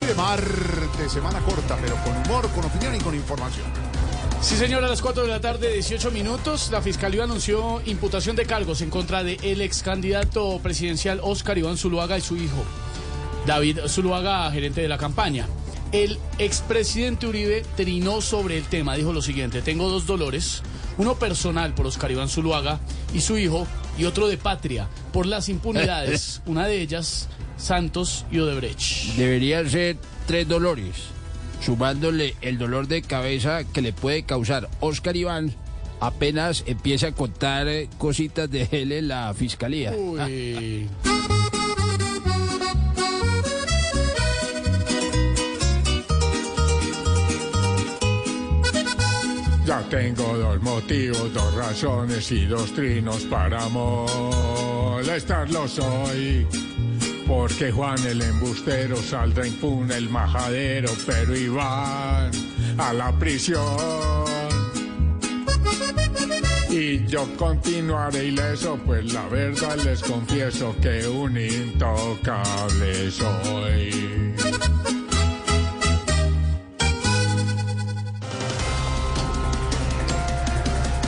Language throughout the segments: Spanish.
De martes, semana corta, pero con humor, con opinión y con información. Sí, señor, a las 4 de la tarde, 18 minutos, la Fiscalía anunció imputación de cargos en contra del el ex candidato presidencial Oscar Iván Zuluaga y su hijo, David Zuluaga, gerente de la campaña. El expresidente Uribe trinó sobre el tema, dijo lo siguiente, tengo dos dolores, uno personal por Oscar Iván Zuluaga y su hijo, y otro de patria, por las impunidades, una de ellas, Santos y Odebrecht. Deberían ser tres dolores, sumándole el dolor de cabeza que le puede causar Oscar Iván apenas empieza a contar eh, cositas de él en la fiscalía. Uy. tengo dos motivos, dos razones y dos trinos para molestarlos hoy. Porque Juan el embustero saldrá impune el majadero, pero Iván a la prisión. Y yo continuaré ileso, pues la verdad les confieso que un intocable soy.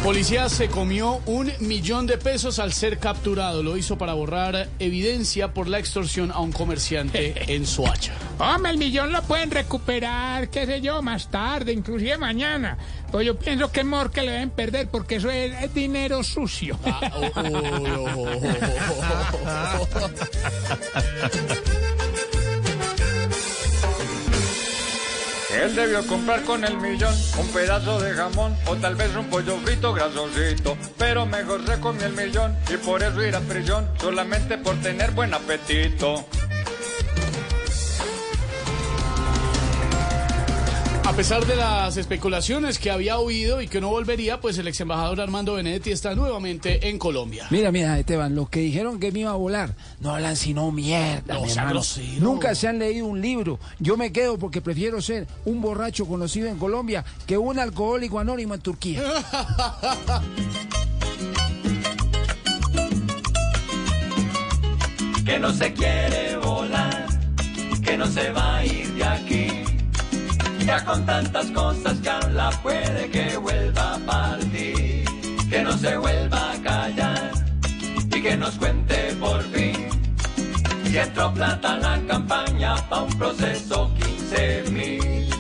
Policía se comió un millón de pesos al ser capturado. Lo hizo para borrar evidencia por la extorsión a un comerciante en Soacha. Hombre, el millón lo pueden recuperar, qué sé yo, más tarde, inclusive mañana. Pues yo pienso que es mejor que le deben perder porque eso es, es dinero sucio. Él debió comprar con el millón un pedazo de jamón o tal vez un pollo frito grasosito. Pero mejor se comió el millón y por eso ir a prisión solamente por tener buen apetito. Pesar de las especulaciones que había oído y que no volvería, pues el ex embajador Armando Benedetti está nuevamente en Colombia. Mira, mira, Esteban, los que dijeron que me iba a volar no hablan sino mierda. No, mi hermano. Nunca se han leído un libro. Yo me quedo porque prefiero ser un borracho conocido en Colombia que un alcohólico anónimo en Turquía. que no se quiere volar, que no se va a ir de aquí. Ya con tantas cosas habla puede que vuelva a partir, que no se vuelva a callar y que nos cuente por fin. Si entró plata en la campaña pa' un proceso 15 mil.